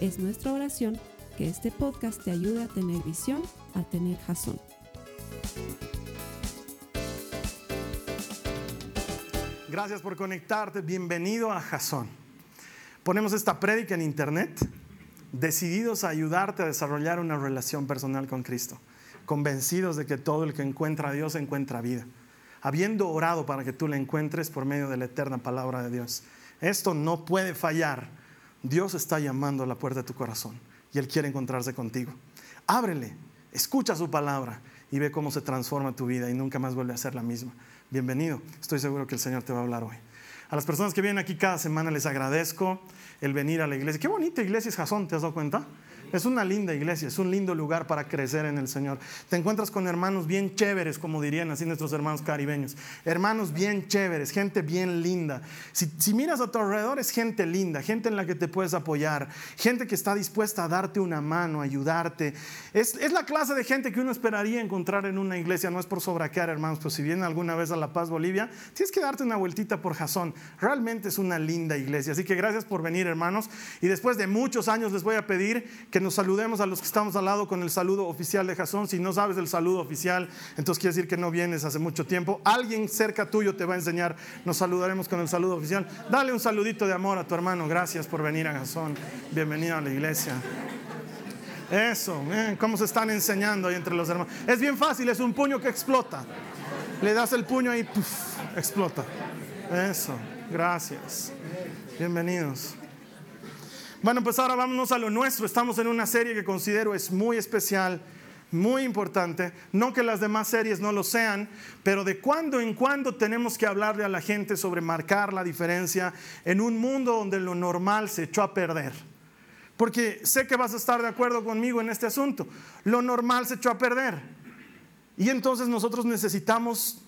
Es nuestra oración que este podcast te ayude a tener visión, a tener jazón. Gracias por conectarte. Bienvenido a Jazón. Ponemos esta prédica en internet, decididos a ayudarte a desarrollar una relación personal con Cristo, convencidos de que todo el que encuentra a Dios encuentra vida, habiendo orado para que tú la encuentres por medio de la eterna palabra de Dios. Esto no puede fallar. Dios está llamando a la puerta de tu corazón y Él quiere encontrarse contigo. Ábrele, escucha su palabra y ve cómo se transforma tu vida y nunca más vuelve a ser la misma. Bienvenido, estoy seguro que el Señor te va a hablar hoy. A las personas que vienen aquí cada semana les agradezco el venir a la iglesia. Qué bonita iglesia es Jasón, ¿te has dado cuenta? Es una linda iglesia, es un lindo lugar para crecer en el Señor. Te encuentras con hermanos bien chéveres, como dirían así nuestros hermanos caribeños. Hermanos bien chéveres, gente bien linda. Si, miras a tu alrededor es gente linda, gente en la que te puedes apoyar, gente que está dispuesta a darte una mano, ayudarte. Es, la clase de gente que uno esperaría encontrar en una iglesia. No es por sobraquear, hermanos, pero si vienen alguna vez a La Paz, Bolivia, tienes que darte una vueltita por Jasón. Realmente es una linda iglesia. Así que gracias por venir, hermanos. Y después de muchos años les voy a pedir que nos saludemos a los que estamos al lado con el saludo oficial de Jasón. Si no sabes el saludo oficial, entonces quiere decir que no vienes hace mucho tiempo. Alguien cerca tuyo te va a enseñar. Nos saludaremos con el saludo oficial. Dale un saludito de amor a tu hermano. Gracias por venir a Jasón. Bienvenido a la iglesia. Eso, cómo se están enseñando ahí entre los hermanos. Es bien fácil, es un puño que explota. Le das el puño y explota. Eso, gracias. Bienvenidos. Bueno, pues ahora vámonos a lo nuestro. Estamos en una serie que considero es muy especial, muy importante. No que las demás series no lo sean, pero de cuando en cuando tenemos que hablarle a la gente sobre marcar la diferencia en un mundo donde lo normal se echó a perder. Porque sé que vas a estar de acuerdo conmigo en este asunto. Lo normal se echó a perder. Y entonces nosotros necesitamos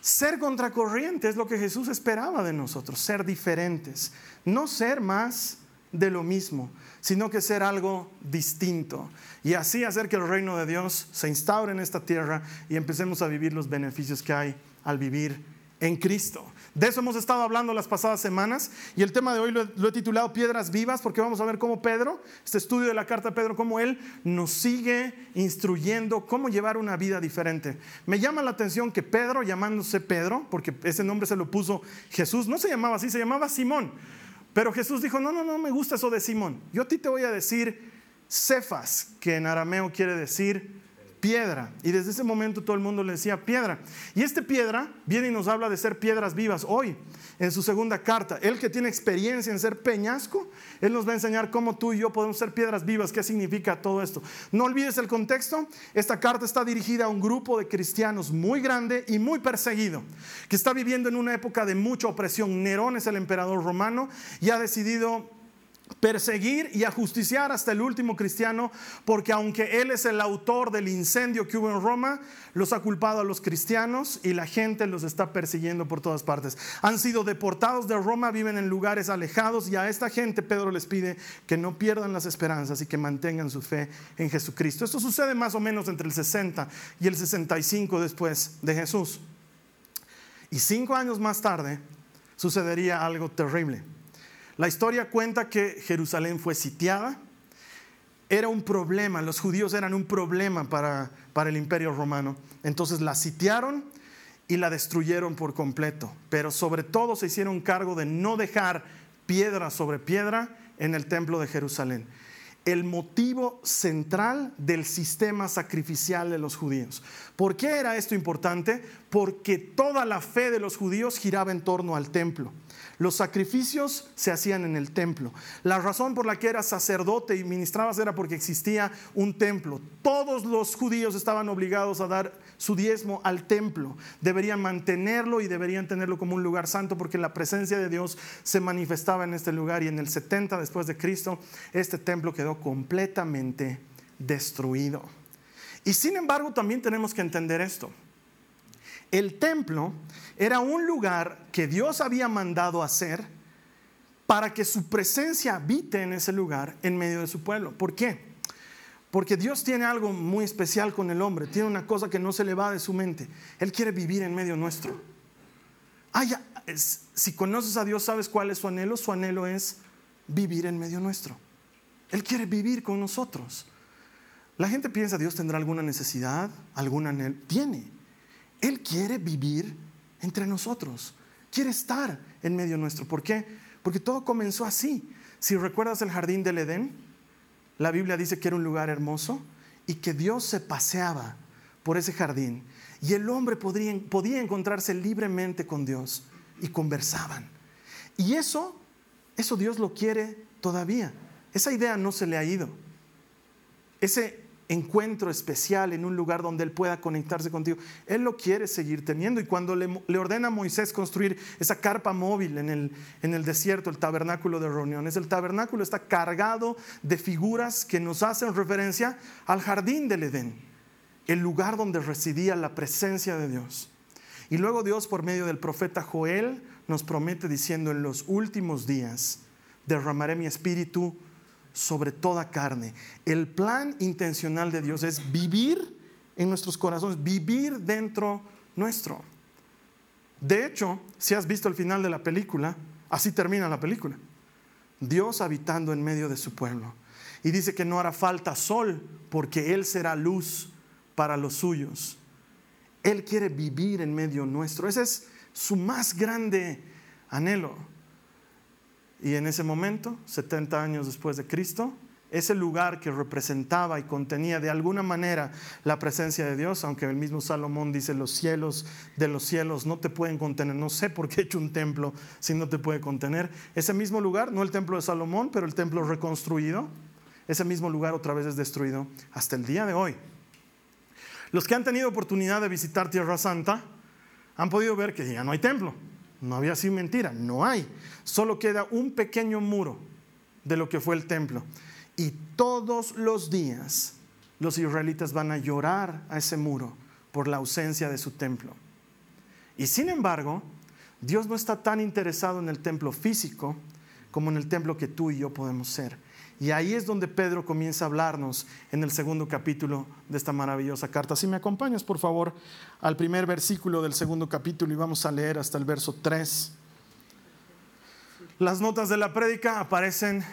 ser contracorriente, es lo que Jesús esperaba de nosotros, ser diferentes, no ser más de lo mismo, sino que ser algo distinto. Y así hacer que el reino de Dios se instaure en esta tierra y empecemos a vivir los beneficios que hay al vivir en Cristo. De eso hemos estado hablando las pasadas semanas y el tema de hoy lo, he titulado Piedras Vivas porque vamos a ver cómo Pedro, este estudio de la carta de Pedro, cómo él nos sigue instruyendo cómo llevar una vida diferente. Me llama la atención que Pedro, llamándose Pedro, porque ese nombre se lo puso Jesús, no se llamaba así, se llamaba Simón. Pero Jesús dijo, no, no, no me gusta eso de Simón. Yo a ti te voy a decir Cefas, que en arameo quiere decir piedra. Y desde ese momento todo el mundo le decía piedra. Y este piedra viene y nos habla de ser piedras vivas hoy, en su segunda carta. Él que tiene experiencia en ser peñasco, él nos va a enseñar cómo tú y yo podemos ser piedras vivas, qué significa todo esto. No olvides el contexto. Esta carta está dirigida a un grupo de cristianos muy grande y muy perseguido, que está viviendo en una época de mucha opresión. Nerón es el emperador romano y ha decidido perseguir y ajusticiar hasta el último cristiano, porque aunque él es el autor del incendio que hubo en Roma, los ha culpado a los cristianos y la gente los está persiguiendo por todas partes. Han sido deportados de Roma, viven en lugares alejados y a esta gente Pedro les pide que no pierdan las esperanzas y que mantengan su fe en Jesucristo. Esto sucede más o menos entre el 60 y el 65 después de Jesús. Y cinco años más tarde sucedería algo terrible. La historia cuenta que Jerusalén fue sitiada. Era un problema, los judíos eran un problema para, para el imperio romano. Entonces la sitiaron y la destruyeron por completo. Pero sobre todo se hicieron cargo de no dejar piedra sobre piedra en el templo de Jerusalén el motivo central del sistema sacrificial de los judíos. ¿Por qué era esto importante? Porque toda la fe de los judíos giraba en torno al templo. Los sacrificios se hacían en el templo. La razón por la que era sacerdote y ministrabas era porque existía un templo. Todos los judíos estaban obligados a dar su diezmo al templo. Deberían mantenerlo y deberían tenerlo como un lugar santo porque la presencia de Dios se manifestaba en este lugar y en el 70 después de Cristo este templo quedó completamente destruido. Y sin embargo también tenemos que entender esto. El templo era un lugar que Dios había mandado hacer para que su presencia habite en ese lugar en medio de su pueblo. ¿Por qué? Porque Dios tiene algo muy especial con el hombre, tiene una cosa que no se le va de su mente. Él quiere vivir en medio nuestro. si conoces a Dios, ¿sabes cuál es su anhelo? Su anhelo es vivir en medio nuestro. Él quiere vivir con nosotros. La gente piensa, Dios tendrá alguna necesidad, alguna anhelo. Tiene. Él quiere vivir entre nosotros. Quiere estar en medio nuestro. ¿Por qué? Porque todo comenzó así. Si recuerdas el jardín del Edén, la Biblia dice que era un lugar hermoso y que Dios se paseaba por ese jardín y el hombre podía encontrarse libremente con Dios y conversaban. Y eso, eso Dios lo quiere todavía. Esa idea no se le ha ido. Ese encuentro especial en un lugar donde Él pueda conectarse contigo. Él lo quiere seguir teniendo y cuando le, ordena a Moisés construir esa carpa móvil en el, en el desierto, el tabernáculo de reuniones, el tabernáculo está cargado de figuras que nos hacen referencia al jardín del Edén, el lugar donde residía la presencia de Dios. Y luego Dios por medio del profeta Joel nos promete diciendo en los últimos días derramaré mi espíritu sobre toda carne. El plan intencional de Dios es vivir en nuestros corazones, vivir dentro nuestro. De hecho, si has visto el final de la película, así termina la película. Dios habitando en medio de su pueblo. Y dice que no hará falta sol porque Él será luz para los suyos. Él quiere vivir en medio nuestro. Ese es su más grande anhelo. Y en ese momento, 70 años después de Cristo, ese lugar que representaba y contenía de alguna manera la presencia de Dios, aunque el mismo Salomón dice, los cielos de los cielos no te pueden contener, no sé por qué he hecho un templo si no te puede contener. Ese mismo lugar, no el templo de Salomón, pero el templo reconstruido, ese mismo lugar otra vez es destruido hasta el día de hoy. Los que han tenido oportunidad de visitar Tierra Santa han podido ver que ya no hay templo. No había sido mentira, no hay. Solo queda un pequeño muro de lo que fue el templo. Y todos los días los israelitas van a llorar a ese muro por la ausencia de su templo. Y sin embargo, Dios no está tan interesado en el templo físico como en el templo que tú y yo podemos ser. Y ahí es donde Pedro comienza a hablarnos en el segundo capítulo de esta maravillosa carta. Si me acompañas, por favor, al primer versículo del segundo capítulo y vamos a leer hasta el verso 3. Las notas de la prédica aparecen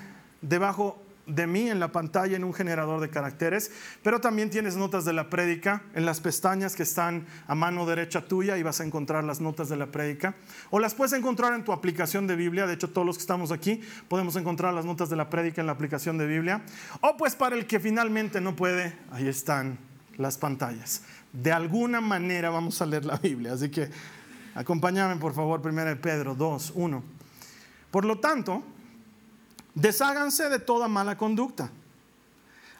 debajo de mí en la pantalla en un generador de caracteres, pero también tienes notas de la prédica en las pestañas que están a mano derecha tuya y vas a encontrar las notas de la prédica. O las puedes encontrar en tu aplicación de Biblia, de hecho todos los que estamos aquí podemos encontrar las notas de la prédica en la aplicación de Biblia. O pues para el que finalmente no puede, ahí están las pantallas. De alguna manera vamos a leer la Biblia, así que acompáñame por favor primero en Pedro 2, 1. Por lo tanto, Desháganse de toda mala conducta.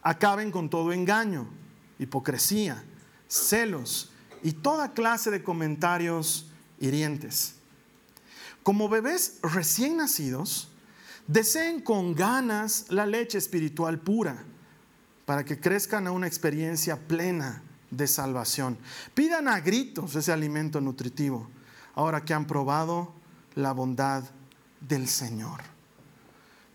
Acaben con todo engaño, hipocresía, celos y toda clase de comentarios hirientes. Como bebés recién nacidos, deseen con ganas la leche espiritual pura para que crezcan a una experiencia plena de salvación. Pidan a gritos ese alimento nutritivo, ahora que han probado la bondad del Señor.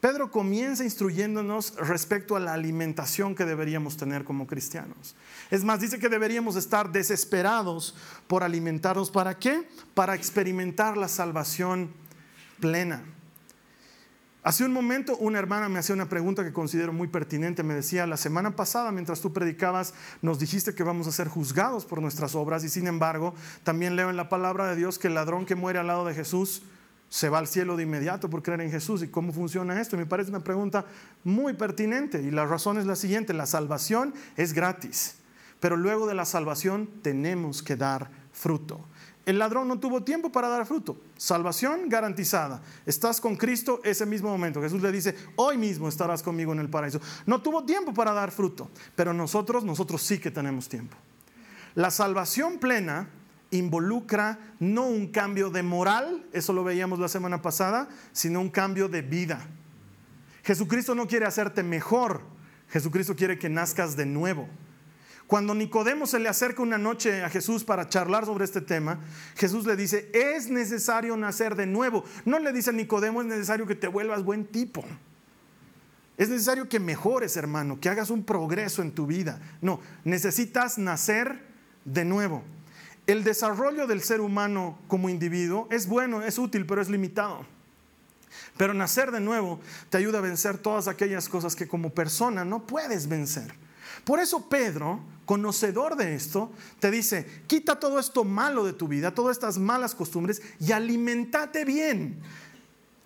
Pedro comienza instruyéndonos respecto a la alimentación que deberíamos tener como cristianos. Es más, dice que deberíamos estar desesperados por alimentarnos. ¿Para qué? Para experimentar la salvación plena. Hace un momento una hermana me hacía una pregunta que considero muy pertinente. Me decía, la semana pasada mientras tú predicabas nos dijiste que vamos a ser juzgados por nuestras obras y sin embargo también leo en la palabra de Dios que el ladrón que muere al lado de Jesús se va al cielo de inmediato por creer en Jesús. ¿Y cómo funciona esto? Me parece una pregunta muy pertinente y la razón es la siguiente, la salvación es gratis, pero luego de la salvación tenemos que dar fruto. El ladrón no tuvo tiempo para dar fruto. Salvación garantizada. Estás con Cristo ese mismo momento. Jesús le dice, hoy mismo estarás conmigo en el paraíso. No tuvo tiempo para dar fruto, pero nosotros, nosotros sí que tenemos tiempo. La salvación plena involucra no un cambio de moral, eso lo veíamos la semana pasada, sino un cambio de vida. Jesucristo no quiere hacerte mejor, Jesucristo quiere que nazcas de nuevo. Cuando Nicodemo se le acerca una noche a Jesús para charlar sobre este tema, Jesús le dice, es necesario nacer de nuevo. No le dice a Nicodemo, es necesario que te vuelvas buen tipo. Es necesario que mejores, hermano, que hagas un progreso en tu vida. No, necesitas nacer de nuevo. El desarrollo del ser humano como individuo es bueno, es útil, pero es limitado. Pero nacer de nuevo te ayuda a vencer todas aquellas cosas que como persona no puedes vencer. Por eso Pedro, conocedor de esto, te dice, quita todo esto malo de tu vida, todas estas malas costumbres y alimentate bien.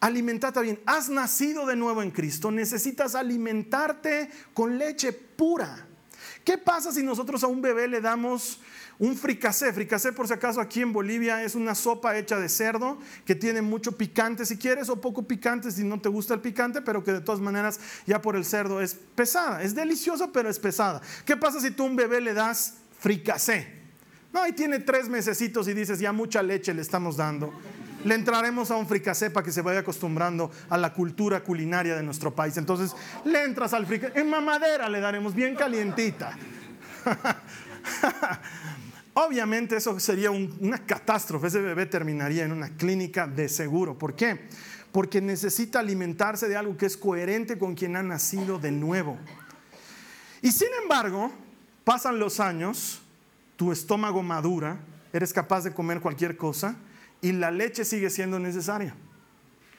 Alimentate bien. Has nacido de nuevo en Cristo, necesitas alimentarte con leche pura. ¿Qué pasa si nosotros a un bebé le damos un fricasé, fricasé por si acaso aquí en Bolivia es una sopa hecha de cerdo que tiene mucho picante si quieres o poco picante si no te gusta el picante, pero que de todas maneras ya por el cerdo es pesada. Es deliciosa pero es pesada. ¿Qué pasa si tú a un bebé le das fricasé? No, ahí tiene tres mesecitos y dices ya mucha leche le estamos dando. Le entraremos a un fricasé para que se vaya acostumbrando a la cultura culinaria de nuestro país. Entonces le entras al fricasé. En mamadera le daremos bien calientita. Obviamente eso sería una catástrofe, ese bebé terminaría en una clínica de seguro. ¿Por qué? Porque necesita alimentarse de algo que es coherente con quien ha nacido de nuevo. Y sin embargo, pasan los años, tu estómago madura, eres capaz de comer cualquier cosa y la leche sigue siendo necesaria.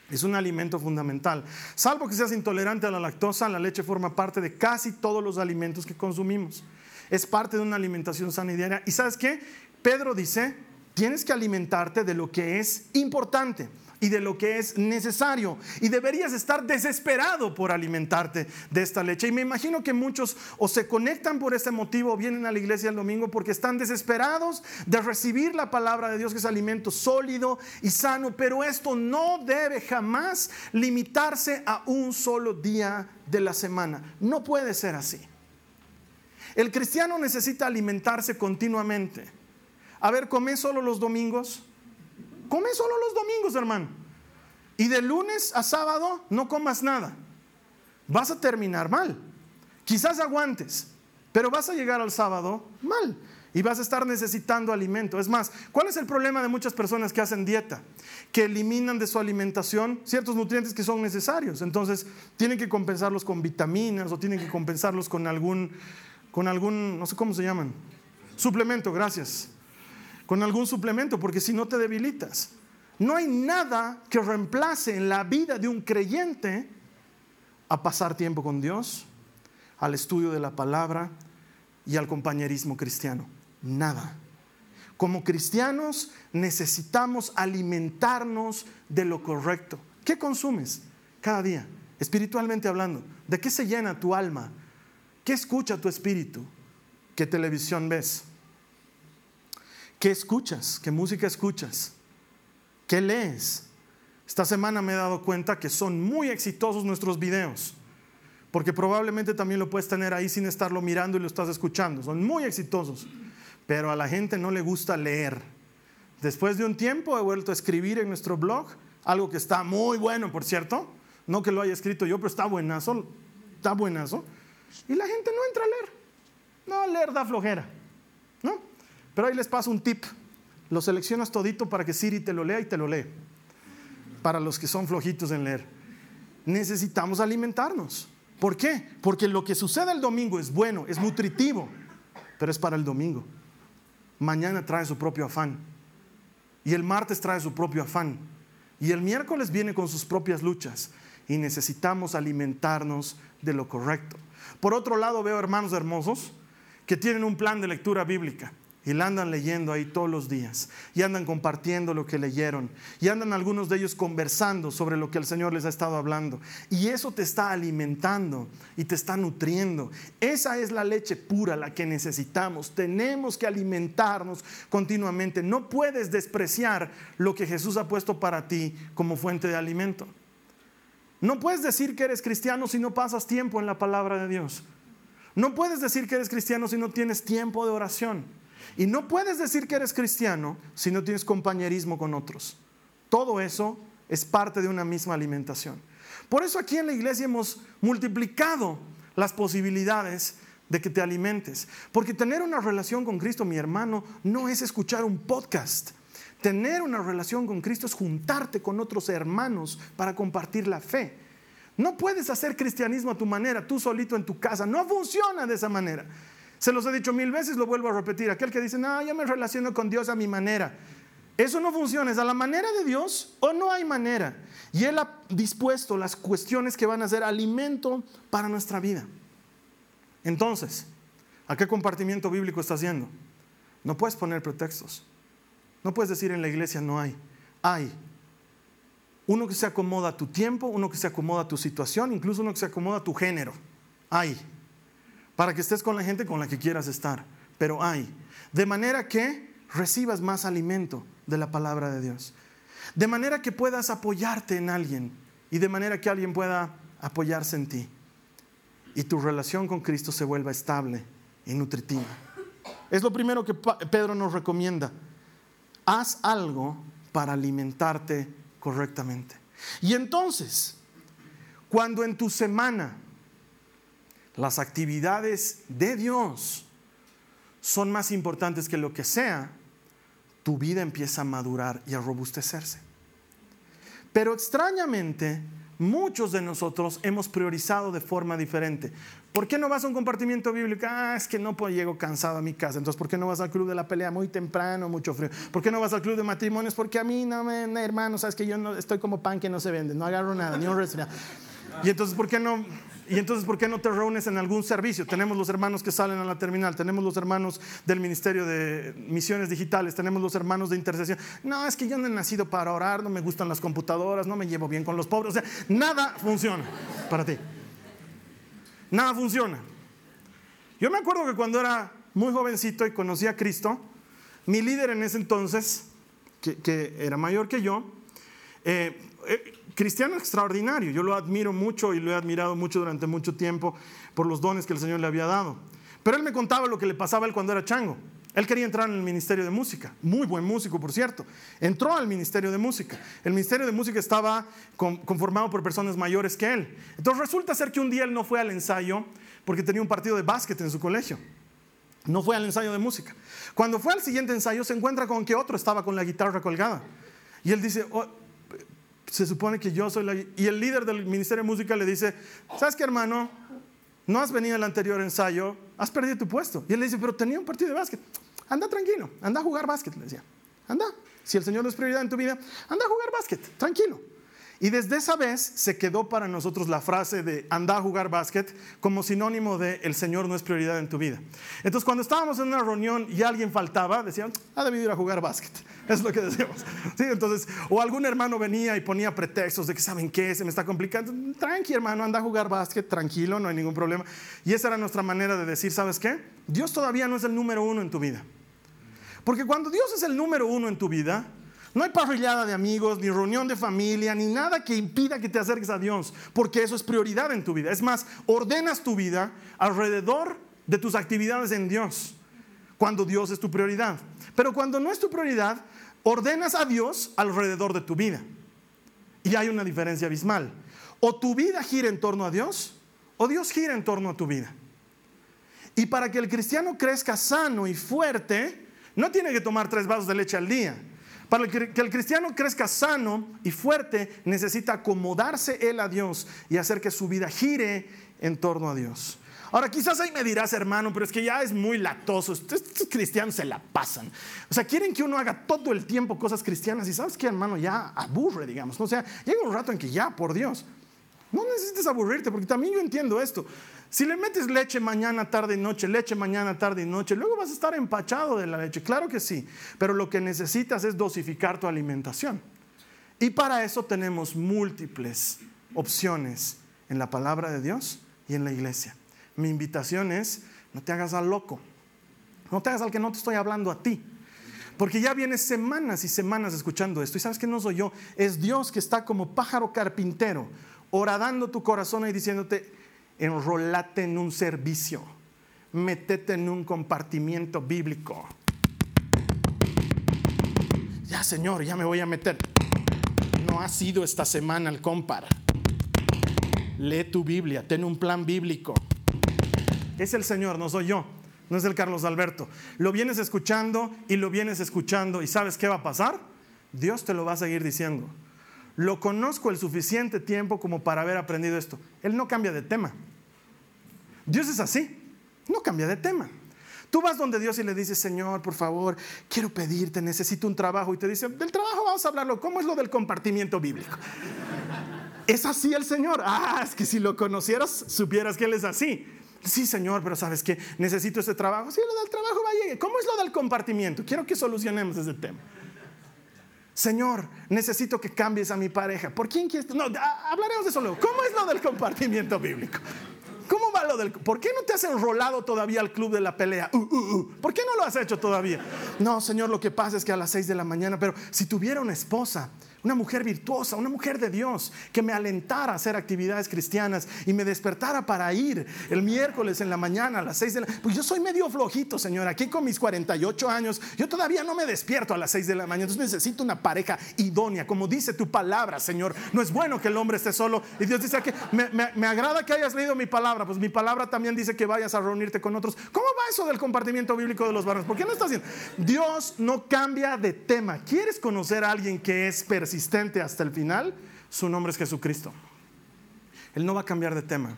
Es un alimento fundamental. Salvo que seas intolerante a la lactosa, la leche forma parte de casi todos los alimentos que consumimos es parte de una alimentación sana y diaria. ¿Y sabes qué? Pedro dice, tienes que alimentarte de lo que es importante y de lo que es necesario. Y deberías estar desesperado por alimentarte de esta leche. Y me imagino que muchos o se conectan por este motivo o vienen a la iglesia el domingo porque están desesperados de recibir la palabra de Dios, que es alimento sólido y sano. Pero esto no debe jamás limitarse a un solo día de la semana. No puede ser así. El cristiano necesita alimentarse continuamente. A ver, come solo los domingos? Come solo los domingos, hermano. Y de lunes a sábado no comas nada. Vas a terminar mal. Quizás aguantes, pero vas a llegar al sábado mal y vas a estar necesitando alimento. Es más, ¿cuál es el problema de muchas personas que hacen dieta? Que eliminan de su alimentación ciertos nutrientes que son necesarios. Entonces, tienen que compensarlos con vitaminas o tienen que compensarlos con algún con algún, no sé cómo se llaman, suplemento, gracias, con algún suplemento, porque si no te debilitas. No hay nada que reemplace en la vida de un creyente a pasar tiempo con Dios, al estudio de la palabra y al compañerismo cristiano. Nada. Como cristianos necesitamos alimentarnos de lo correcto. ¿Qué consumes cada día? Espiritualmente hablando, ¿de qué se llena tu alma? ¿Qué escucha tu espíritu? ¿Qué televisión ves? ¿Qué escuchas? ¿Qué música escuchas? ¿Qué lees? Esta semana me he dado cuenta que son muy exitosos nuestros videos, porque probablemente también lo puedes tener ahí sin estarlo mirando y lo estás escuchando. Son muy exitosos, pero a la gente no le gusta leer. Después de un tiempo he vuelto a escribir en nuestro blog algo que está muy bueno, por cierto. No que lo haya escrito yo, pero está buenazo. Está buenazo. Y la gente no entra a leer. No, leer da flojera. ¿No? Pero ahí les paso un tip. Lo seleccionas todito para que Siri te lo lea y te lo lee. Para los que son flojitos en leer. Necesitamos alimentarnos. ¿Por qué? Porque lo que sucede el domingo es bueno, es nutritivo, pero es para el domingo. Mañana trae su propio afán. Y el martes trae su propio afán. Y el miércoles viene con sus propias luchas. Y necesitamos alimentarnos de lo correcto. Por otro lado, veo hermanos hermosos que tienen un plan de lectura bíblica y la andan leyendo ahí todos los días y andan compartiendo lo que leyeron y andan algunos de ellos conversando sobre lo que el Señor les ha estado hablando y eso te está alimentando y te está nutriendo. Esa es la leche pura la que necesitamos. Tenemos que alimentarnos continuamente. No puedes despreciar lo que Jesús ha puesto para ti como fuente de alimento. No puedes decir que eres cristiano si no pasas tiempo en la palabra de Dios. No puedes decir que eres cristiano si no tienes tiempo de oración. Y no puedes decir que eres cristiano si no tienes compañerismo con otros. Todo eso es parte de una misma alimentación. Por eso aquí en la iglesia hemos multiplicado las posibilidades de que te alimentes. Porque tener una relación con Cristo, mi hermano, no es escuchar un podcast. Tener una relación con Cristo es juntarte con otros hermanos para compartir la fe. No puedes hacer cristianismo a tu manera, tú solito en tu casa. No funciona de esa manera. Se los he dicho mil veces, lo vuelvo a repetir. Aquel que dice, no, yo me relaciono con Dios a mi manera. Eso no funciona, es a la manera de Dios o no hay manera. Y Él ha dispuesto las cuestiones que van a ser alimento para nuestra vida. Entonces, ¿a qué compartimiento bíblico estás haciendo? No puedes poner pretextos. No puedes decir en la iglesia no hay. Hay. Uno que se acomoda a tu tiempo, uno que se acomoda a tu situación, incluso uno que se acomoda a tu género. Hay. Para que estés con la gente con la que quieras estar. Pero hay. De manera que recibas más alimento de la palabra de Dios. De manera que puedas apoyarte en alguien y de manera que alguien pueda apoyarse en ti. Y tu relación con Cristo se vuelva estable y nutritiva. Es lo primero que Pedro nos recomienda. Haz algo para alimentarte correctamente. Y entonces, cuando en tu semana las actividades de Dios son más importantes que lo que sea, tu vida empieza a madurar y a robustecerse. Pero extrañamente, muchos de nosotros hemos priorizado de forma diferente. ¿Por qué no vas a un compartimiento bíblico? Ah, es que no puedo, llego cansado a mi casa. Entonces, ¿por qué no vas al club de la pelea muy temprano, mucho frío? ¿Por qué no vas al club de matrimonios? Porque a mí no me, hermano, sabes que yo no, estoy como pan que no se vende, no agarro nada, ni un resfriado. Y entonces, ¿por qué no? Y entonces, ¿por qué no te reúnes en algún servicio? Tenemos los hermanos que salen a la terminal, tenemos los hermanos del Ministerio de Misiones Digitales, tenemos los hermanos de intercesión. No, es que yo no he nacido para orar, no me gustan las computadoras, no me llevo bien con los pobres. O sea, nada funciona para ti. Nada funciona. Yo me acuerdo que cuando era muy jovencito y conocí a Cristo, mi líder en ese entonces, que, era mayor que yo, eh, eh, cristiano extraordinario. Yo lo admiro mucho y lo he admirado mucho durante mucho tiempo por los dones que el Señor le había dado. Pero él me contaba lo que le pasaba a él cuando era chango. Él quería entrar en el ministerio de música, muy buen músico, por cierto. Entró al ministerio de música. El ministerio de música estaba conformado por personas mayores que él. Entonces resulta ser que un día él no fue al ensayo porque tenía un partido de básquet en su colegio. No fue al ensayo de música. Cuando fue al siguiente ensayo se encuentra con que otro estaba con la guitarra colgada. Y él dice, oh, se supone que yo soy la... Y el líder del Ministerio de Música le dice, ¿sabes qué hermano? No has venido al anterior ensayo, has perdido tu puesto. Y él le dice, pero tenía un partido de básquet. Anda tranquilo, anda a jugar básquet, le decía. Anda, si el Señor no es prioridad en tu vida, anda a jugar básquet, tranquilo. Y desde esa vez se quedó para nosotros la frase de anda a jugar básquet como sinónimo de el Señor no es prioridad en tu vida. Entonces cuando estábamos en una reunión y alguien faltaba, decían, ha debido ir a jugar básquet. Es lo que decíamos. ¿Sí? Entonces, o algún hermano venía y ponía pretextos de que saben qué, se me está complicando. Tranqui hermano, anda a jugar básquet, tranquilo, no hay ningún problema. Y esa era nuestra manera de decir, ¿sabes qué? Dios todavía no es el número uno en tu vida. Porque cuando Dios es el número uno en tu vida, no hay parrillada de amigos, ni reunión de familia, ni nada que impida que te acerques a Dios, porque eso es prioridad en tu vida. Es más, ordenas tu vida alrededor de tus actividades en Dios, cuando Dios es tu prioridad. Pero cuando no es tu prioridad, ordenas a Dios alrededor de tu vida. Y hay una diferencia abismal. O tu vida gira en torno a Dios, o Dios gira en torno a tu vida. Y para que el cristiano crezca sano y fuerte, no tiene que tomar tres vasos de leche al día para que el cristiano crezca sano y fuerte, necesita acomodarse él a Dios y hacer que su vida gire en torno a Dios. Ahora, quizás ahí me dirás, hermano, pero es que ya es muy latoso. Estos, cristianos se la pasan. O sea, quieren que uno haga todo el tiempo cosas cristianas y sabes que, hermano, ya aburre, digamos. O sea, llega un rato en que ya, por Dios, no necesites aburrirte, porque también yo entiendo esto. Si le metes leche mañana, tarde y noche, leche mañana, tarde y noche, luego vas a estar empachado de la leche. Claro que sí, pero lo que necesitas es dosificar tu alimentación. Y para eso tenemos múltiples opciones en la palabra de Dios y en la iglesia. Mi invitación es, no te hagas al loco, no te hagas al que no te estoy hablando a ti. Porque ya vienes semanas y semanas escuchando esto y sabes que no soy yo, es Dios que está como pájaro carpintero, horadando tu corazón y diciéndote, enrolate en un servicio, metete en un compartimiento bíblico. Ya, Señor, ya me voy a meter. No ha sido esta semana el compar. Lee tu Biblia, ten un plan bíblico. es el Señor, no soy yo, no es el Carlos Alberto. Lo vienes escuchando y lo vienes escuchando y ¿sabes qué va a pasar? Dios te lo va a seguir diciendo. Lo conozco el suficiente tiempo como para haber aprendido esto. Él no cambia de tema. Dios es así, no cambia de tema. Tú vas donde Dios y le dices, Señor, por favor, quiero pedirte, necesito un trabajo. Y te dice, del trabajo vamos a hablarlo. ¿Cómo es lo del compartimiento bíblico? ¿Es así el Señor? Ah, es que si lo conocieras, supieras que Él es así. Sí, Señor, pero ¿sabes qué? Necesito ese trabajo. Sí, lo del trabajo vaya. ¿Cómo es lo del compartimiento? Quiero que solucionemos ese tema. Señor, necesito que cambies a mi pareja. ¿Por quién quieres? No, hablaremos de eso luego. ¿Cómo es lo del compartimiento bíblico? ¿Cómo va lo del.? ¿Por qué no te has enrolado todavía al club de la pelea? Uh, uh, uh. ¿Por qué no lo has hecho todavía? No, Señor, lo que pasa es que a las seis de la mañana, pero si tuviera una esposa una mujer virtuosa, una mujer de Dios, que me alentara a hacer actividades cristianas y me despertara para ir el miércoles en la mañana a las 6 de la Pues yo soy medio flojito, Señor, aquí con mis 48 años, yo todavía no me despierto a las 6 de la mañana, entonces necesito una pareja idónea, como dice tu palabra, Señor. No es bueno que el hombre esté solo. Y Dios dice que me, me agrada que hayas leído mi palabra, pues mi palabra también dice que vayas a reunirte con otros. ¿Cómo va eso del compartimiento bíblico de los varones? ¿Por qué no estás haciendo? Dios no cambia de tema. ¿Quieres conocer a alguien que es persistente? Persistente hasta el final, su nombre es Jesucristo. Él no va a cambiar de tema.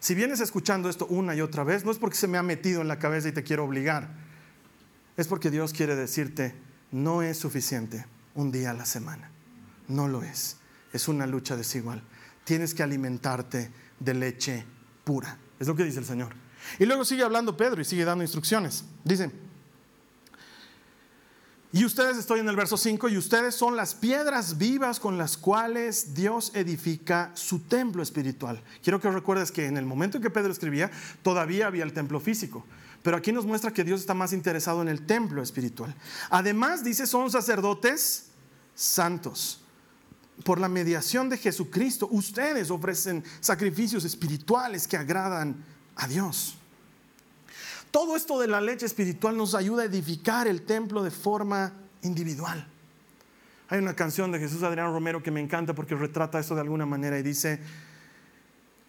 Si vienes escuchando esto una y otra vez, no es porque se me ha metido en la cabeza y te quiero obligar. Es porque Dios quiere decirte, no es suficiente un día a la semana. No lo es. Es una lucha desigual. Tienes que alimentarte de leche pura. Es lo que dice el Señor. Y luego sigue hablando Pedro y sigue dando instrucciones. Dice, y ustedes, estoy en el verso 5, y ustedes son las piedras vivas con las cuales Dios edifica su templo espiritual. Quiero que recuerdes que en el momento en que Pedro escribía, todavía había el templo físico. Pero aquí nos muestra que Dios está más interesado en el templo espiritual. Además, dice, son sacerdotes santos. Por la mediación de Jesucristo, ustedes ofrecen sacrificios espirituales que agradan a Dios. Todo esto de la leche espiritual nos ayuda a edificar el templo de forma individual. Hay una canción de Jesús Adrián Romero que me encanta porque retrata esto de alguna manera y dice,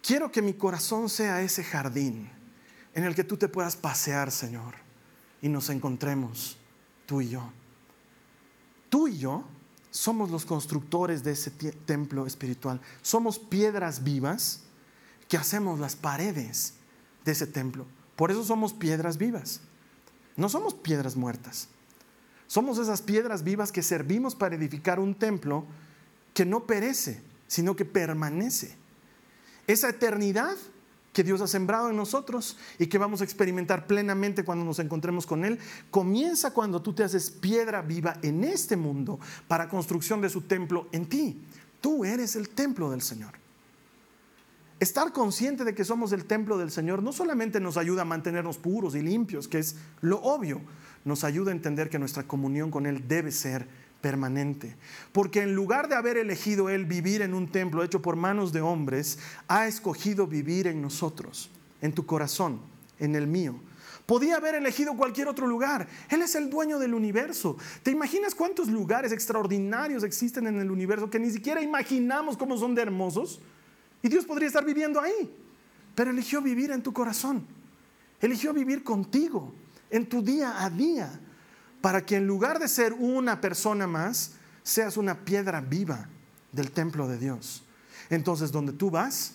quiero que mi corazón sea ese jardín en el que tú te puedas pasear, Señor, y nos encontremos tú y yo. Tú y yo somos los constructores de ese templo espiritual. Somos piedras vivas que hacemos las paredes de ese templo. Por eso somos piedras vivas. No somos piedras muertas. Somos esas piedras vivas que servimos para edificar un templo que no perece, sino que permanece. Esa eternidad que Dios ha sembrado en nosotros y que vamos a experimentar plenamente cuando nos encontremos con Él, comienza cuando tú te haces piedra viva en este mundo para construcción de su templo en ti. Tú eres el templo del Señor. Estar consciente de que somos el templo del Señor no solamente nos ayuda a mantenernos puros y limpios, que es lo obvio, nos ayuda a entender que nuestra comunión con Él debe ser permanente. Porque en lugar de haber elegido Él vivir en un templo hecho por manos de hombres, ha escogido vivir en nosotros, en tu corazón, en el mío. Podía haber elegido cualquier otro lugar. Él es el dueño del universo. ¿Te imaginas cuántos lugares extraordinarios existen en el universo que ni siquiera imaginamos cómo son de hermosos? Y Dios podría estar viviendo ahí, pero eligió vivir en tu corazón. Eligió vivir contigo, en tu día a día, para que en lugar de ser una persona más, seas una piedra viva del templo de Dios. Entonces, donde tú vas,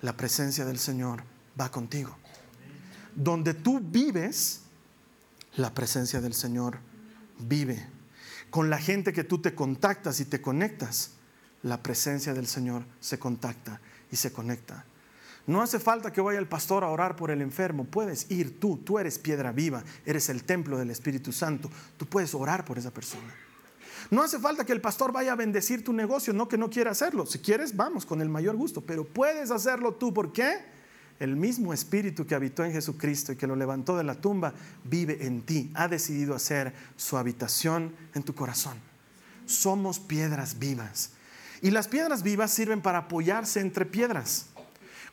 la presencia del Señor va contigo. Donde tú vives, la presencia del Señor vive. Con la gente que tú te contactas y te conectas, la presencia del Señor se contacta y se conecta. No hace falta que vaya el pastor a orar por el enfermo, puedes ir tú, tú eres piedra viva, eres el templo del Espíritu Santo, tú puedes orar por esa persona. No hace falta que el pastor vaya a bendecir tu negocio, no que no quiera hacerlo. Si quieres, vamos con el mayor gusto, pero puedes hacerlo tú. ¿Por qué? El mismo Espíritu que habitó en Jesucristo y que lo levantó de la tumba vive en ti. Ha decidido hacer su habitación en tu corazón. Somos piedras vivas y las piedras vivas sirven para apoyarse entre piedras.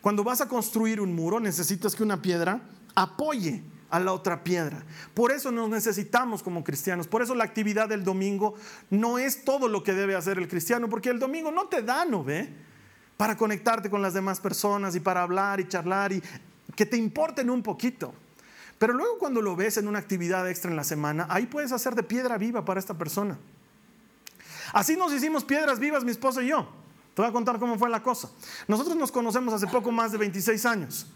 Cuando vas a construir un muro necesitas que una piedra apoye a la otra piedra. Por eso nos necesitamos como cristianos. Por eso la actividad del domingo no es todo lo que debe hacer el cristiano, porque el domingo no te da, ¿no ve? Para conectarte con las demás personas y para hablar y charlar y que te importen un poquito. Pero luego cuando lo ves en una actividad extra en la semana, ahí puedes hacer de piedra viva para esta persona. Así nos hicimos piedras vivas mi esposa y yo. Te voy a contar cómo fue la cosa. Nosotros nos conocemos hace poco más de 26 años.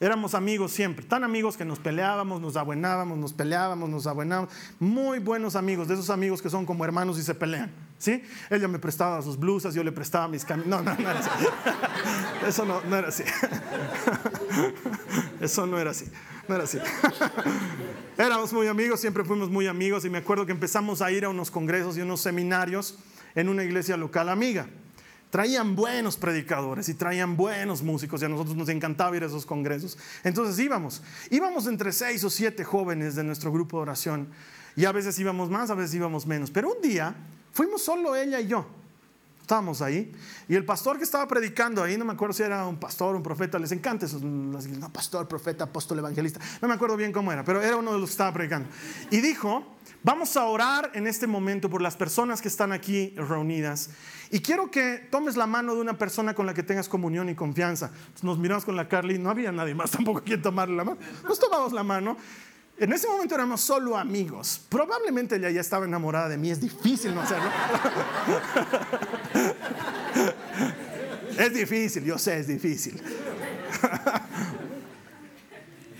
Éramos amigos siempre, tan amigos que nos peleábamos, nos abuenábamos, nos peleábamos, nos abuenábamos. Muy buenos amigos, de esos amigos que son como hermanos y se pelean. ¿sí? Ella me prestaba sus blusas, yo le prestaba mis camisas. No, no, no era así. Eso no, no era así. Eso no era así. No era así. Éramos muy amigos, siempre fuimos muy amigos y me acuerdo que empezamos a ir a unos congresos y unos seminarios en una iglesia local amiga traían buenos predicadores y traían buenos músicos y a nosotros nos encantaba ir a esos congresos. Entonces íbamos, íbamos entre seis o siete jóvenes de nuestro grupo de oración y a veces íbamos más, a veces íbamos menos. Pero un día fuimos solo ella y yo. Estábamos ahí y el pastor que estaba predicando ahí, no me acuerdo si era un pastor, un profeta, les encanta eso, no, pastor, profeta, apóstol, evangelista, no me acuerdo bien cómo era, pero era uno de los que estaba predicando. Y dijo, Vamos a orar en este momento por las personas que están aquí reunidas. Y quiero que tomes la mano de una persona con la que tengas comunión y confianza. Nos miramos con la Carly, no había nadie más tampoco quien tomarle la mano. Nos tomamos la mano. En ese momento éramos solo amigos. Probablemente ella ya estaba enamorada de mí. Es difícil no hacerlo. es difícil, yo sé, es difícil.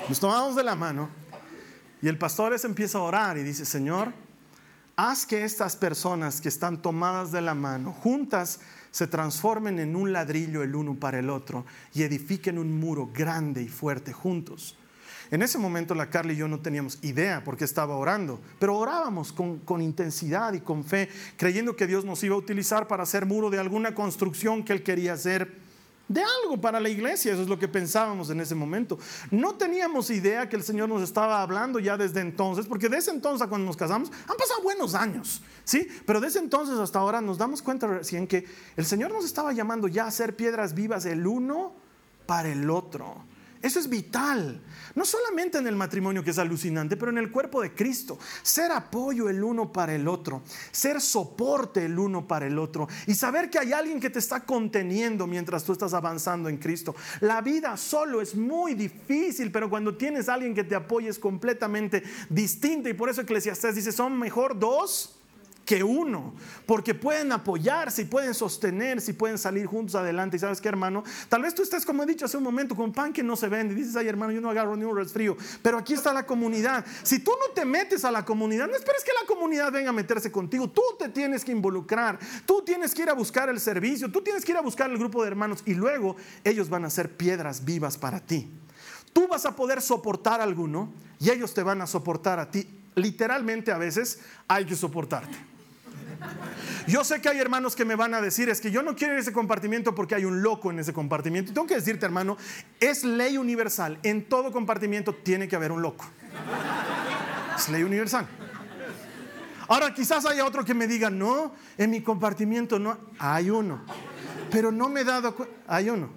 Nos tomamos de la mano y el pastor es empieza a orar y dice, Señor, haz que estas personas que están tomadas de la mano, juntas, se transformen en un ladrillo el uno para el otro y edifiquen un muro grande y fuerte juntos. En ese momento la Carla y yo no teníamos idea por qué estaba orando, pero orábamos con, intensidad y con fe, creyendo que Dios nos iba a utilizar para hacer muro de alguna construcción que Él quería hacer de algo para la iglesia, eso es lo que pensábamos en ese momento. No teníamos idea que el Señor nos estaba hablando ya desde entonces, porque desde entonces cuando nos casamos han pasado buenos años, ¿sí? Pero desde entonces hasta ahora nos damos cuenta recién que el Señor nos estaba llamando ya a ser piedras vivas el uno para el otro. Eso es vital. No solamente en el matrimonio, que es alucinante, pero en el cuerpo de Cristo. Ser apoyo el uno para el otro. Ser soporte el uno para el otro. Y saber que hay alguien que te está conteniendo mientras tú estás avanzando en Cristo. La vida solo es muy difícil, pero cuando tienes a alguien que te apoye es completamente distinta. Y por eso Eclesiastés dice, son mejor dos que uno, porque pueden apoyarse y pueden sostenerse y pueden salir juntos adelante. Y sabes qué, hermano, tal vez tú estés, como he dicho hace un momento, con pan que no se vende. Y dices, ay, hermano, yo no agarro ni un resfrío, pero aquí está la comunidad. Si tú no te metes a la comunidad, no esperes que la comunidad venga a meterse contigo. Tú te tienes que involucrar, tú tienes que ir a buscar el servicio, tú tienes que ir a buscar el grupo de hermanos y luego ellos van a ser piedras vivas para ti. Tú vas a poder soportar a alguno y ellos te van a soportar a ti. Literalmente a veces hay que soportarte. Yo sé que hay hermanos que me van a decir, es que yo no quiero ese compartimiento porque hay un loco en ese compartimiento. tengo que decirte, hermano, es ley universal. En todo compartimiento tiene que haber un loco. Es ley universal. Ahora quizás haya otro que me diga, no, en mi compartimiento no, hay uno. Pero no me he dado cuenta, hay uno.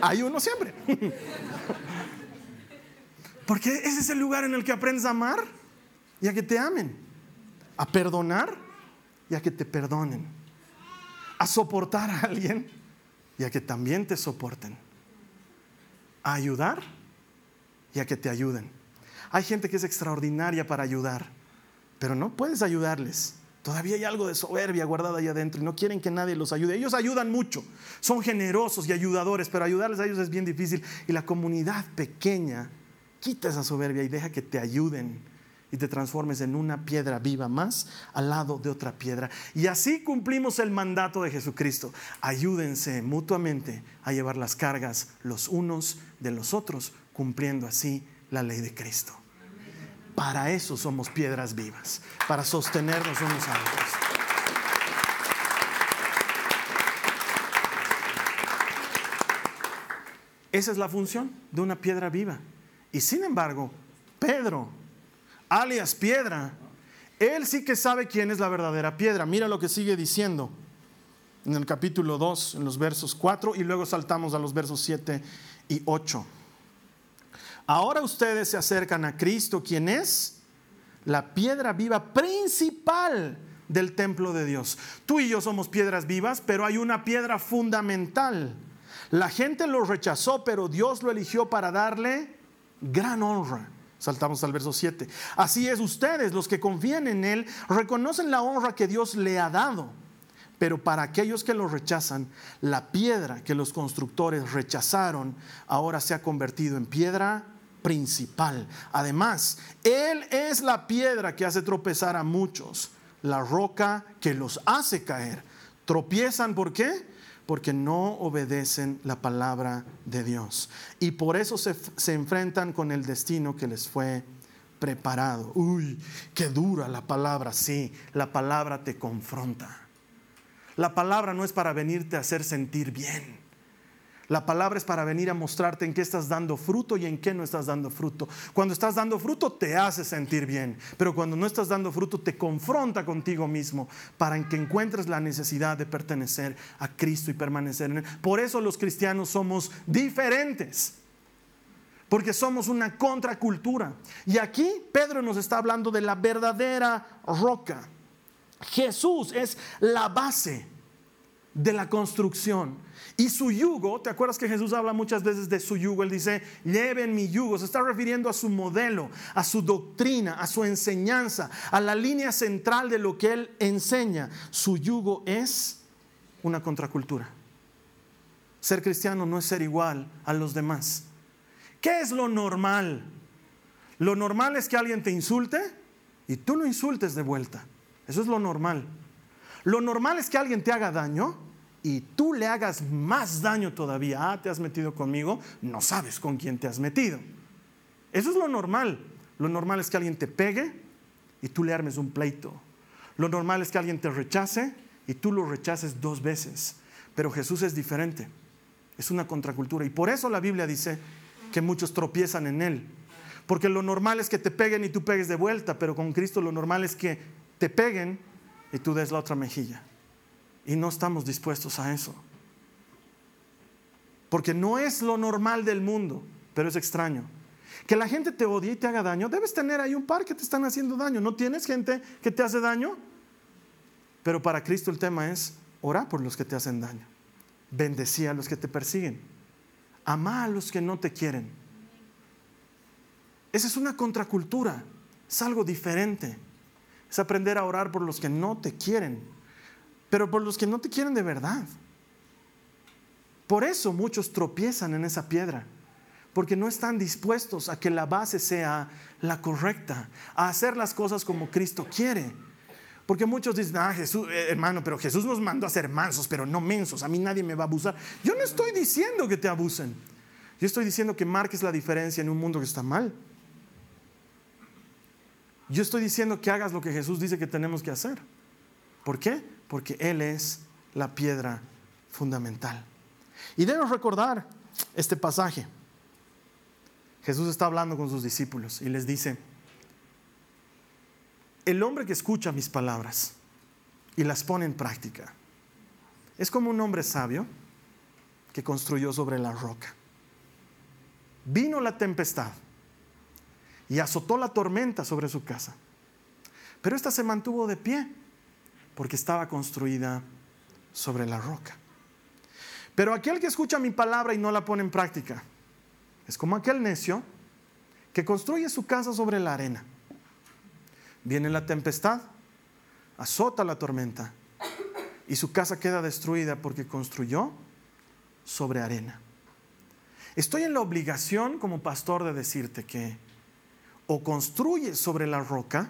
Hay uno siempre. Porque ese es el lugar en el que aprendes a amar y a que te amen, a perdonar y a que te perdonen, a soportar a alguien y a que también te soporten, a ayudar y a que te ayuden. Hay gente que es extraordinaria para ayudar, pero no puedes ayudarles. Todavía hay algo de soberbia guardada ahí adentro y no quieren que nadie los ayude. Ellos ayudan mucho, son generosos y ayudadores, pero ayudarles a ellos es bien difícil. Y la comunidad pequeña Quita esa soberbia y deja que te ayuden y te transformes en una piedra viva más al lado de otra piedra. Y así cumplimos el mandato de Jesucristo. Ayúdense mutuamente a llevar las cargas los unos de los otros, cumpliendo así la ley de Cristo. Para eso somos piedras vivas, para sostenernos unos a otros. Esa es la función de una piedra viva. Y sin embargo, Pedro, alias piedra, él sí que sabe quién es la verdadera piedra. Mira lo que sigue diciendo en el capítulo 2, en los versos 4 y luego saltamos a los versos 7 y 8. Ahora ustedes se acercan a Cristo, quien es la piedra viva principal del templo de Dios. Tú y yo somos piedras vivas, pero hay una piedra fundamental. La gente lo rechazó, pero Dios lo eligió para darle gran honra. Saltamos al verso 7. Así es, ustedes, los que confían en Él, reconocen la honra que Dios le ha dado. Pero para aquellos que lo rechazan, la piedra que los constructores rechazaron ahora se ha convertido en piedra principal. Además, Él es la piedra que hace tropezar a muchos, la roca que los hace caer. Tropiezan, ¿por qué? Porque no obedecen la palabra de Dios. Y por eso se, se enfrentan con el destino que les fue preparado. Uy, qué dura la palabra, sí, la palabra te confronta. La palabra no es para venirte a hacer sentir bien. La palabra es para venir a mostrarte en qué estás dando fruto y en qué no estás dando fruto. Cuando estás dando fruto te hace sentir bien, pero cuando no estás dando fruto te confronta contigo mismo para que encuentres la necesidad de pertenecer a Cristo y permanecer en Él. Por eso los cristianos somos diferentes porque somos una contracultura. Y aquí Pedro nos está hablando de la verdadera roca. Jesús es la base de la construcción. Y su yugo, ¿te acuerdas que Jesús habla muchas veces de su yugo? Él dice, lleven mi yugo. Se está refiriendo a su modelo, a su doctrina, a su enseñanza, a la línea central de lo que él enseña. Su yugo es una contracultura. Ser cristiano no es ser igual a los demás. ¿Qué es lo normal? Lo normal es que alguien te insulte y tú no insultes de vuelta. Eso es lo normal. Lo normal es que alguien te haga daño y tú le hagas más daño todavía. Ah, te has metido conmigo, no sabes con quién te has metido. Eso es lo normal. Lo normal es que alguien te pegue y tú le armes un pleito. Lo normal es que alguien te rechace y tú lo rechaces dos veces. Pero Jesús es diferente. Es una contracultura. Y por eso la Biblia dice que muchos tropiezan en Él. Porque lo normal es que te peguen y tú pegues de vuelta, pero con Cristo lo normal es que te peguen y tú des la otra mejilla. Y no estamos dispuestos a eso. Porque no es lo normal del mundo, pero es extraño. Que la gente te odie y te haga daño, debes tener ahí un par que te están haciendo daño. ¿No tienes gente que te hace daño? Pero para Cristo el tema es orar por los que te hacen daño. Bendecía a los que te persiguen. Ama a los que no te quieren. Esa es una contracultura. Es algo diferente. Es aprender a orar por los que no te quieren pero por los que no te quieren de verdad. Por eso muchos tropiezan en esa piedra, porque no están dispuestos a que la base sea la correcta, a hacer las cosas como Cristo quiere. Porque muchos dicen, ah, Jesús, eh, hermano, pero Jesús nos mandó a ser mansos, pero no mensos, a mí nadie me va a abusar. Yo no estoy diciendo que te abusen, yo estoy diciendo que marques la diferencia en un mundo que está mal. Yo estoy diciendo que hagas lo que Jesús dice que tenemos que hacer. ¿Por qué? Porque Él es la piedra fundamental. Y debemos recordar este pasaje. Jesús está hablando con sus discípulos y les dice, el hombre que escucha mis palabras y las pone en práctica es como un hombre sabio que construyó sobre la roca. Vino la tempestad y azotó la tormenta sobre su casa, pero ésta se mantuvo de pie porque estaba construida sobre la roca. Pero aquel que escucha mi palabra y no la pone en práctica es como aquel necio que construye su casa sobre la arena. Viene la tempestad, azota la tormenta y su casa queda destruida porque construyó sobre arena. Estoy en la obligación como pastor de decirte que o construyes sobre la roca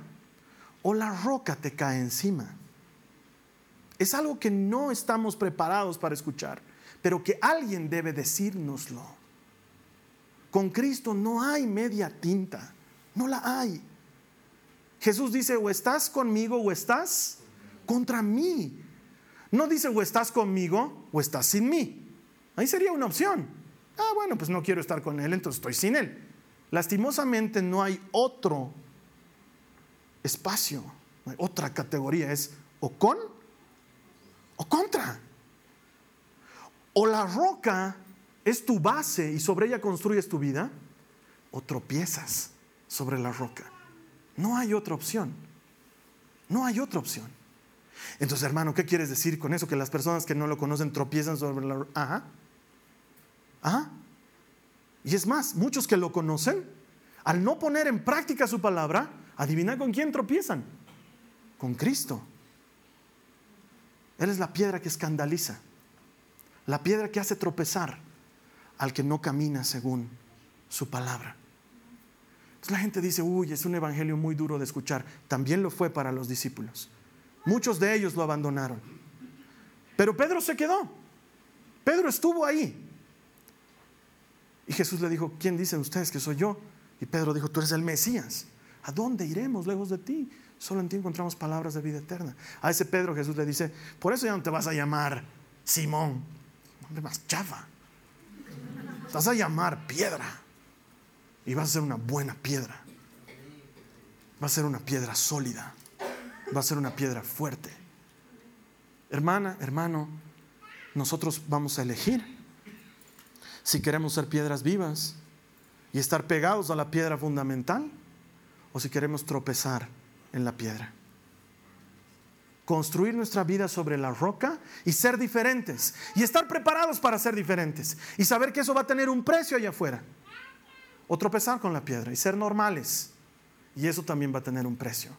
o la roca te cae encima. Es algo que no estamos preparados para escuchar, pero que alguien debe decírnoslo. Con Cristo no hay media tinta, no la hay. Jesús dice, o estás conmigo o estás contra mí. No dice, o estás conmigo o estás sin mí. Ahí sería una opción. Ah, bueno, pues no quiero estar con Él, entonces estoy sin Él. Lastimosamente no hay otro espacio, no hay otra categoría, es o con o contra. O la roca es tu base y sobre ella construyes tu vida, o tropiezas sobre la roca. No hay otra opción. No hay otra opción. Entonces, hermano, ¿qué quieres decir con eso? Que las personas que no lo conocen tropiezan sobre la... Ajá. Ajá. Y es más, muchos que lo conocen, al no poner en práctica su palabra, adivina con quién tropiezan. Con Cristo. Él es la piedra que escandaliza, la piedra que hace tropezar al que no camina según su palabra. Entonces la gente dice, uy, es un evangelio muy duro de escuchar. También lo fue para los discípulos. Muchos de ellos lo abandonaron. Pero Pedro se quedó. Pedro estuvo ahí. Y Jesús le dijo, ¿quién dicen ustedes que soy yo? Y Pedro dijo, tú eres el Mesías. ¿A dónde iremos lejos de ti? Solo en ti encontramos palabras de vida eterna. A ese Pedro Jesús le dice, por eso ya no te vas a llamar Simón, nombre más chafa. Te vas a llamar piedra. Y vas a ser una buena piedra. Va a ser una piedra sólida. Va a ser una piedra fuerte. Hermana, hermano, nosotros vamos a elegir si queremos ser piedras vivas y estar pegados a la piedra fundamental o si queremos tropezar en la piedra. Construir nuestra vida sobre la roca y ser diferentes y estar preparados para ser diferentes y saber que eso va a tener un precio allá afuera. O tropezar con la piedra y ser normales y eso también va a tener un precio.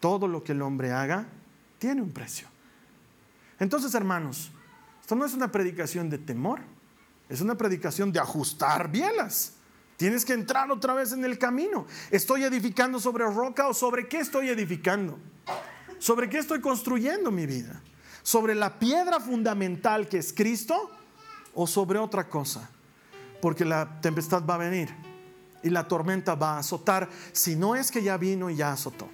Todo lo que el hombre haga tiene un precio. Entonces, hermanos, esto no es una predicación de temor, es una predicación de ajustar bielas. Tienes que entrar otra vez en el camino. ¿Estoy edificando sobre roca o sobre qué estoy edificando? ¿Sobre qué estoy construyendo mi vida? ¿Sobre la piedra fundamental que es Cristo o sobre otra cosa? Porque la tempestad va a venir y la tormenta va a azotar, si no es que ya vino y ya azotó.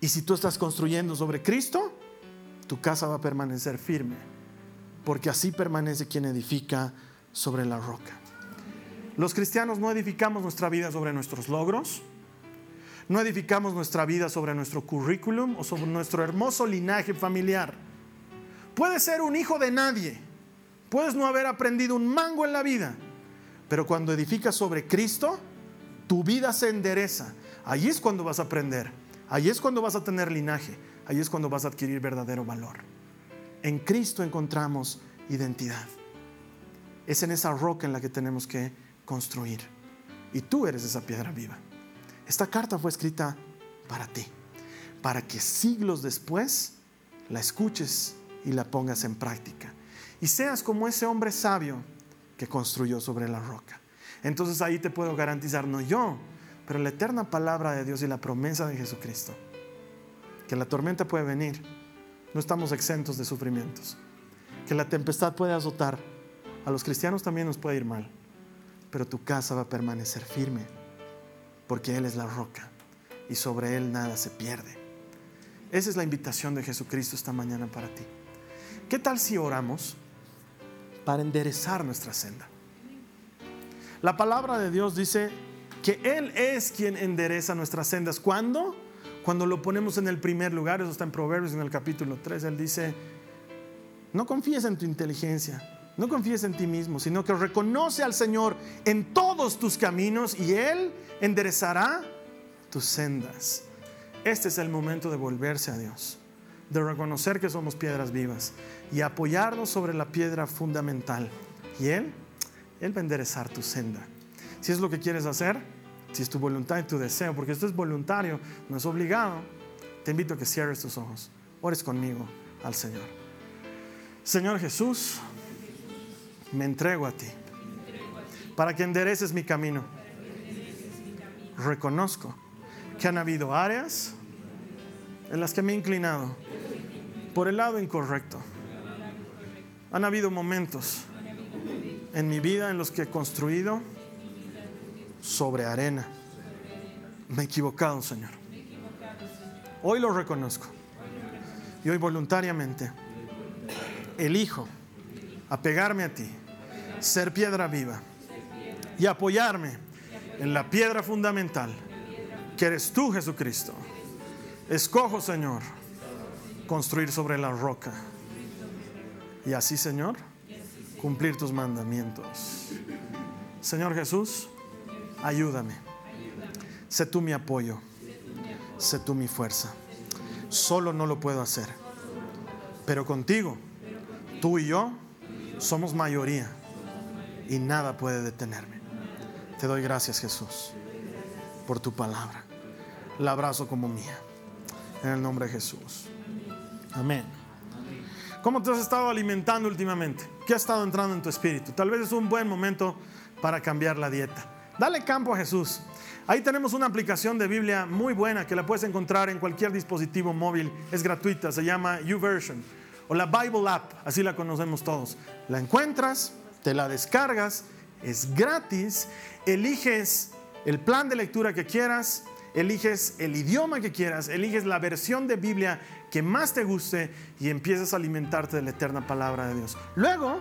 Y si tú estás construyendo sobre Cristo, tu casa va a permanecer firme porque así permanece quien edifica sobre la roca. Los cristianos no edificamos nuestra vida sobre nuestros logros, no edificamos nuestra vida sobre nuestro currículum o sobre nuestro hermoso linaje familiar. Puedes ser un hijo de nadie, puedes no haber aprendido un mango en la vida, pero cuando edificas sobre Cristo, tu vida se endereza. Allí es cuando vas a aprender, allí es cuando vas a tener linaje, allí es cuando vas a adquirir verdadero valor. En Cristo encontramos identidad. Es en esa roca en la que tenemos que construir. Y tú eres esa piedra viva. Esta carta fue escrita para ti, para que siglos después la escuches y la pongas en práctica. Y seas como ese hombre sabio que construyó sobre la roca. Entonces ahí te puedo garantizar, no yo, pero la eterna palabra de Dios y la promesa de Jesucristo, que la tormenta puede venir, no estamos exentos de sufrimientos. Que la tempestad puede azotar. A los cristianos también nos puede ir mal. Pero tu casa va a permanecer firme. Porque Él es la roca. Y sobre Él nada se pierde. Esa es la invitación de Jesucristo esta mañana para ti. ¿Qué tal si oramos para enderezar nuestra senda? La palabra de Dios dice que Él es quien endereza nuestras sendas. ¿Cuándo? Cuando lo ponemos en el primer lugar, eso está en Proverbios en el capítulo 3, Él dice, no confíes en tu inteligencia, no confíes en ti mismo, sino que reconoce al Señor en todos tus caminos y Él enderezará tus sendas. Este es el momento de volverse a Dios, de reconocer que somos piedras vivas y apoyarnos sobre la piedra fundamental. Y Él, Él va a enderezar tu senda. Si es lo que quieres hacer, si es tu voluntad y tu deseo, porque esto es voluntario, no es obligado, te invito a que cierres tus ojos, ores conmigo al Señor. Señor Jesús, me entrego a ti para que endereces mi camino. Reconozco que han habido áreas en las que me he inclinado por el lado incorrecto. Han habido momentos en mi vida en los que he construido sobre arena. Me he equivocado, Señor. Hoy lo reconozco. Y hoy voluntariamente elijo apegarme a ti, ser piedra viva y apoyarme en la piedra fundamental que eres tú, Jesucristo. Escojo, Señor, construir sobre la roca. Y así, Señor, cumplir tus mandamientos. Señor Jesús, ayúdame. Sé tú mi apoyo. Sé tú mi fuerza. Solo no lo puedo hacer. Pero contigo, tú y yo somos mayoría y nada puede detenerme. Te doy gracias Jesús por tu palabra. La abrazo como mía. En el nombre de Jesús. Amén. ¿Cómo te has estado alimentando últimamente? ¿Qué ha estado entrando en tu espíritu? Tal vez es un buen momento para cambiar la dieta. Dale campo a Jesús. Ahí tenemos una aplicación de Biblia muy buena que la puedes encontrar en cualquier dispositivo móvil. Es gratuita, se llama YouVersion o la Bible App, así la conocemos todos. La encuentras, te la descargas, es gratis, eliges el plan de lectura que quieras, eliges el idioma que quieras, eliges la versión de Biblia que más te guste y empiezas a alimentarte de la eterna palabra de Dios. Luego,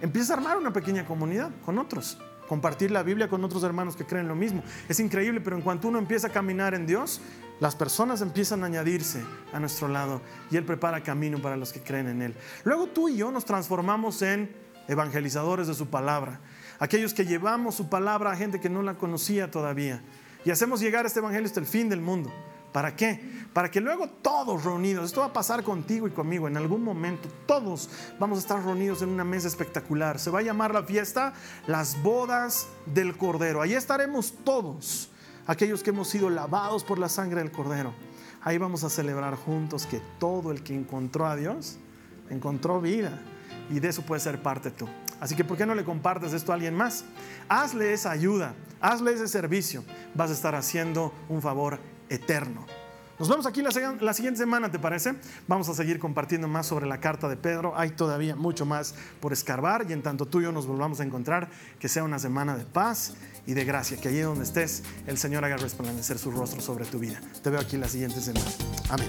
empiezas a armar una pequeña comunidad con otros, compartir la Biblia con otros hermanos que creen lo mismo. Es increíble, pero en cuanto uno empieza a caminar en Dios, las personas empiezan a añadirse a nuestro lado y Él prepara camino para los que creen en Él. Luego tú y yo nos transformamos en evangelizadores de su palabra, aquellos que llevamos su palabra a gente que no la conocía todavía y hacemos llegar este evangelio hasta el fin del mundo. ¿Para qué? Para que luego todos reunidos, esto va a pasar contigo y conmigo en algún momento, todos vamos a estar reunidos en una mesa espectacular. Se va a llamar la fiesta las bodas del Cordero. Ahí estaremos todos aquellos que hemos sido lavados por la sangre del Cordero. Ahí vamos a celebrar juntos que todo el que encontró a Dios encontró vida y de eso puede ser parte tú. Así que ¿por qué no le compartes esto a alguien más? Hazle esa ayuda, hazle ese servicio. Vas a estar haciendo un favor eterno. Nos vemos aquí la, siguiente semana, ¿te parece? Vamos a seguir compartiendo más sobre la carta de Pedro. Hay todavía mucho más por escarbar y en tanto tú y yo nos volvamos a encontrar, que sea una semana de paz y de gracia, que allí donde estés, el Señor haga resplandecer su rostro sobre tu vida. Te veo aquí la siguiente semana. Amén.